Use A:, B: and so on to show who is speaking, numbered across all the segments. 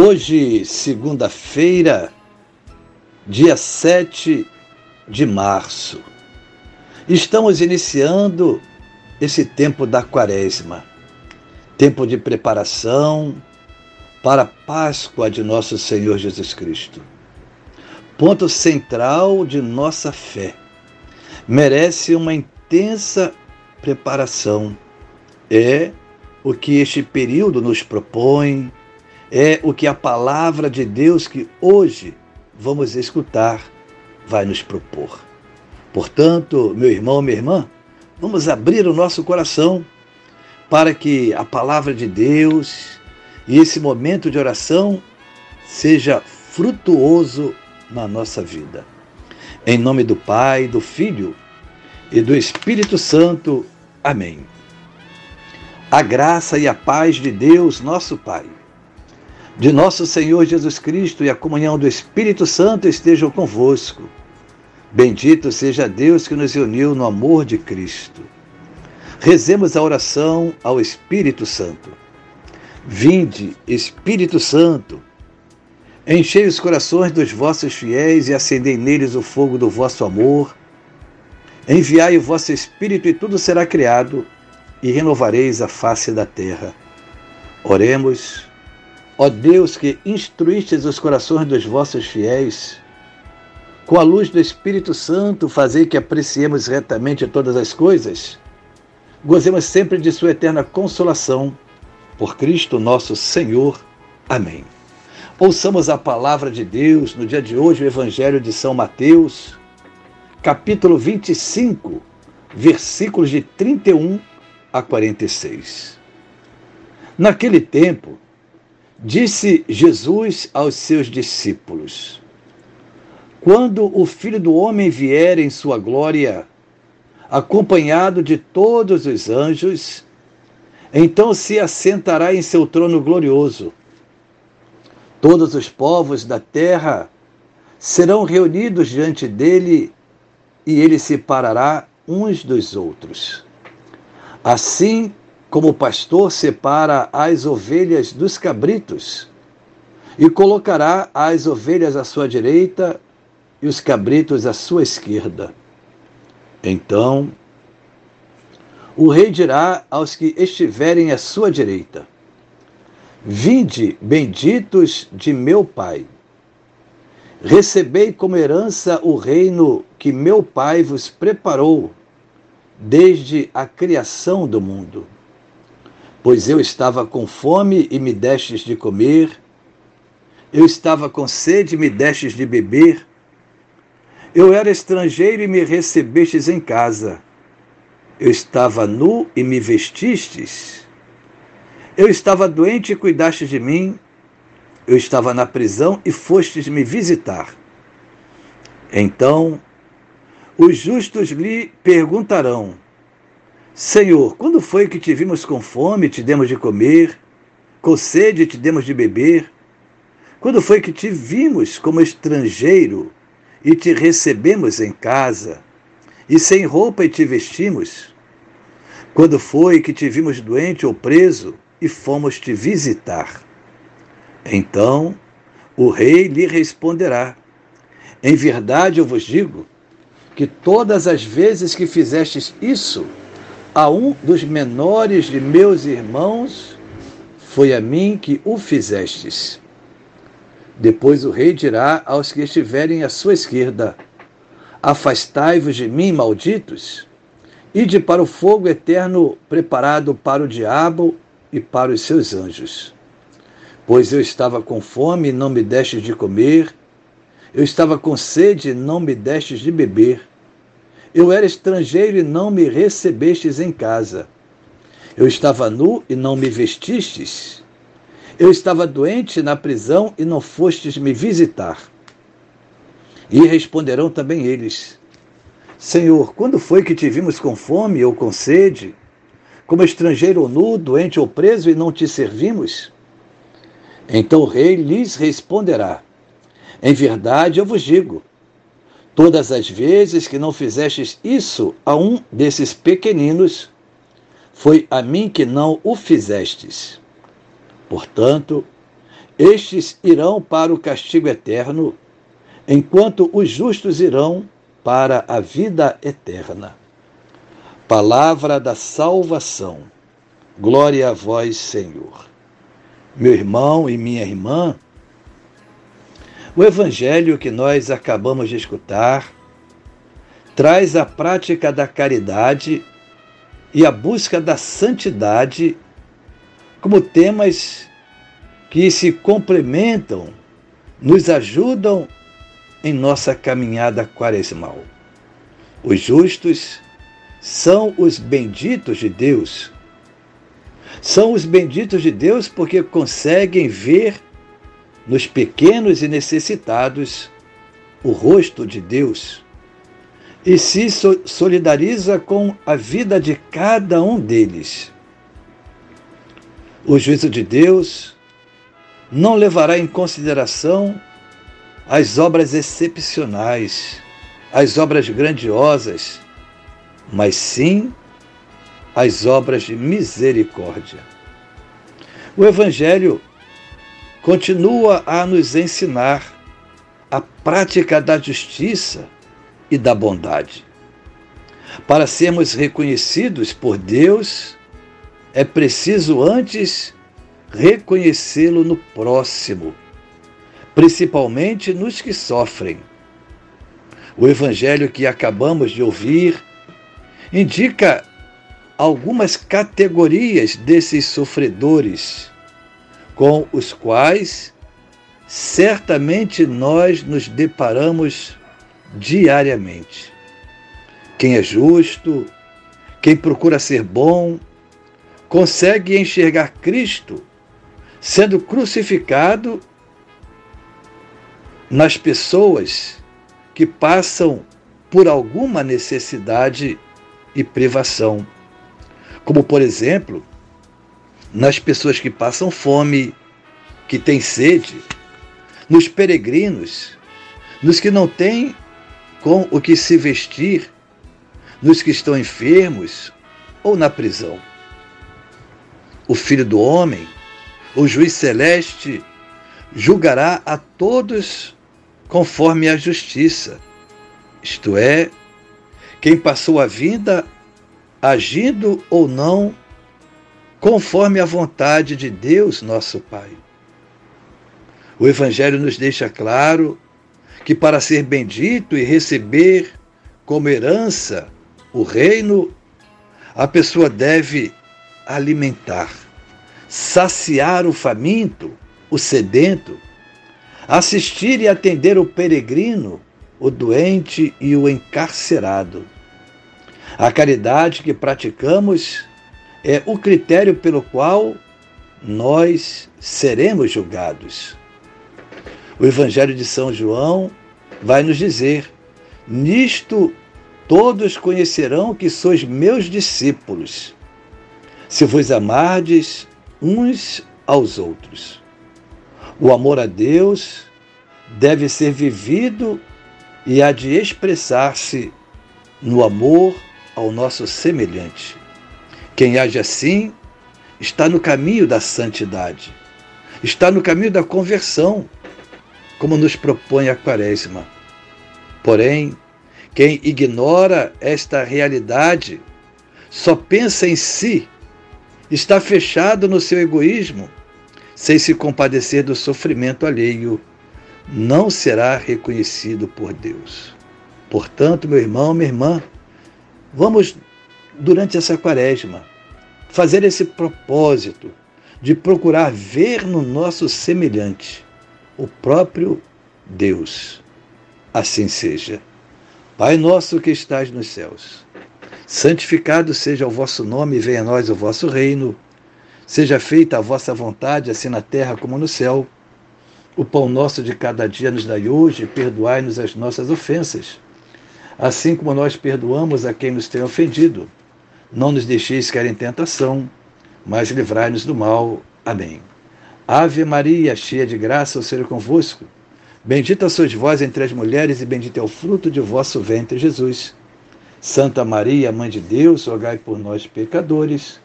A: Hoje, segunda-feira, dia 7 de março, estamos iniciando esse tempo da Quaresma, tempo de preparação para a Páscoa de nosso Senhor Jesus Cristo. Ponto central de nossa fé. Merece uma intensa preparação. É o que este período nos propõe é o que a palavra de Deus que hoje vamos escutar vai nos propor. Portanto, meu irmão, minha irmã, vamos abrir o nosso coração para que a palavra de Deus e esse momento de oração seja frutuoso na nossa vida. Em nome do Pai, do Filho e do Espírito Santo. Amém. A graça e a paz de Deus, nosso Pai de nosso Senhor Jesus Cristo e a comunhão do Espírito Santo estejam convosco. Bendito seja Deus que nos uniu no amor de Cristo. Rezemos a oração ao Espírito Santo. Vinde, Espírito Santo, enchei os corações dos vossos fiéis e acendei neles o fogo do vosso amor. Enviai o vosso Espírito e tudo será criado, e renovareis a face da terra. Oremos. Ó Deus que instruístes os corações dos vossos fiéis, com a luz do Espírito Santo, fazei que apreciemos retamente todas as coisas, gozemos sempre de Sua eterna consolação. Por Cristo nosso Senhor. Amém. Ouçamos a palavra de Deus no dia de hoje, o Evangelho de São Mateus, capítulo 25, versículos de 31 a 46. Naquele tempo, Disse Jesus aos seus discípulos: Quando o Filho do Homem vier em sua glória, acompanhado de todos os anjos, então se assentará em seu trono glorioso. Todos os povos da terra serão reunidos diante dele e ele separará uns dos outros. Assim como o pastor separa as ovelhas dos cabritos, e colocará as ovelhas à sua direita e os cabritos à sua esquerda. Então, o rei dirá aos que estiverem à sua direita: Vinde, benditos de meu Pai. Recebei como herança o reino que meu Pai vos preparou desde a criação do mundo. Pois eu estava com fome e me destes de comer, eu estava com sede e me destes de beber, eu era estrangeiro e me recebestes em casa, eu estava nu e me vestistes, eu estava doente e cuidastes de mim, eu estava na prisão e fostes me visitar. Então os justos lhe perguntarão: Senhor, quando foi que te vimos com fome e te demos de comer, com sede te demos de beber? Quando foi que te vimos como estrangeiro e te recebemos em casa, e sem roupa e te vestimos? Quando foi que te vimos doente ou preso e fomos te visitar? Então o rei lhe responderá: Em verdade eu vos digo que todas as vezes que fizestes isso, a um dos menores de meus irmãos, foi a mim que o fizestes. Depois o rei dirá aos que estiverem à sua esquerda: Afastai-vos de mim, malditos, ide para o fogo eterno preparado para o diabo e para os seus anjos. Pois eu estava com fome e não me destes de comer, eu estava com sede e não me destes de beber. Eu era estrangeiro e não me recebestes em casa. Eu estava nu e não me vestistes. Eu estava doente na prisão e não fostes me visitar. E responderão também eles: Senhor, quando foi que te vimos com fome ou com sede, como estrangeiro ou nu, doente ou preso e não te servimos? Então o rei lhes responderá: Em verdade eu vos digo, todas as vezes que não fizestes isso a um desses pequeninos, foi a mim que não o fizestes. Portanto, estes irão para o castigo eterno, enquanto os justos irão para a vida eterna. Palavra da salvação. Glória a vós, Senhor meu irmão e minha irmã, o evangelho que nós acabamos de escutar traz a prática da caridade e a busca da santidade como temas que se complementam, nos ajudam em nossa caminhada quaresmal. Os justos são os benditos de Deus são os benditos de Deus porque conseguem ver nos pequenos e necessitados o rosto de Deus e se solidariza com a vida de cada um deles. O juízo de Deus não levará em consideração as obras excepcionais, as obras grandiosas, mas sim as obras de misericórdia. O Evangelho continua a nos ensinar a prática da justiça e da bondade. Para sermos reconhecidos por Deus, é preciso antes reconhecê-lo no próximo, principalmente nos que sofrem. O evangelho que acabamos de ouvir indica algumas categorias desses sofredores, com os quais certamente nós nos deparamos diariamente. Quem é justo, quem procura ser bom, consegue enxergar Cristo sendo crucificado nas pessoas que passam por alguma necessidade e privação como por exemplo, nas pessoas que passam fome, que têm sede, nos peregrinos, nos que não têm com o que se vestir, nos que estão enfermos ou na prisão. O Filho do Homem, o juiz celeste, julgará a todos conforme a justiça, isto é, quem passou a vida agindo ou não conforme a vontade de Deus, nosso Pai. O Evangelho nos deixa claro que para ser bendito e receber como herança o reino, a pessoa deve alimentar, saciar o faminto, o sedento, assistir e atender o peregrino, o doente e o encarcerado a caridade que praticamos é o critério pelo qual nós seremos julgados. O Evangelho de São João vai nos dizer: Nisto todos conhecerão que sois meus discípulos, se vos amardes uns aos outros. O amor a Deus deve ser vivido e há de expressar-se no amor ao nosso semelhante. Quem age assim está no caminho da santidade, está no caminho da conversão, como nos propõe a Quaresma. Porém, quem ignora esta realidade só pensa em si, está fechado no seu egoísmo, sem se compadecer do sofrimento alheio, não será reconhecido por Deus. Portanto, meu irmão, minha irmã, Vamos, durante essa quaresma, fazer esse propósito de procurar ver no nosso semelhante o próprio Deus. Assim seja. Pai nosso que estás nos céus, santificado seja o vosso nome, venha a nós o vosso reino. Seja feita a vossa vontade, assim na terra como no céu. O pão nosso de cada dia nos dai hoje, perdoai-nos as nossas ofensas, assim como nós perdoamos a quem nos tem ofendido. Não nos deixeis cair em tentação, mas livrai-nos do mal. Amém. Ave Maria, cheia de graça, o Senhor é convosco. Bendita sois vós entre as mulheres, e bendito é o fruto de vosso ventre, Jesus. Santa Maria, Mãe de Deus, rogai por nós, pecadores,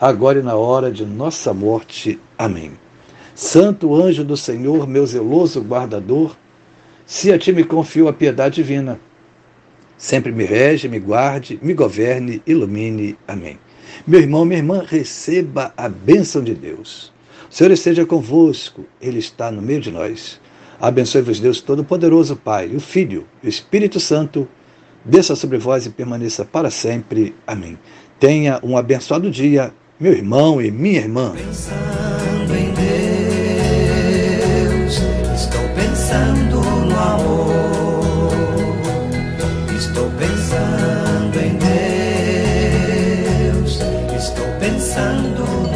A: agora e na hora de nossa morte. Amém. Santo anjo do Senhor, meu zeloso guardador, se a ti me confio a piedade divina, sempre me rege, me guarde, me governe, ilumine. Amém. Meu irmão, minha irmã, receba a bênção de Deus. O Senhor esteja convosco, Ele está no meio de nós. Abençoe-vos, Deus Todo-Poderoso, Pai, o Filho o Espírito Santo desça sobre vós e permaneça para sempre. Amém. Tenha um abençoado dia, meu irmão e minha irmã.
B: Pensando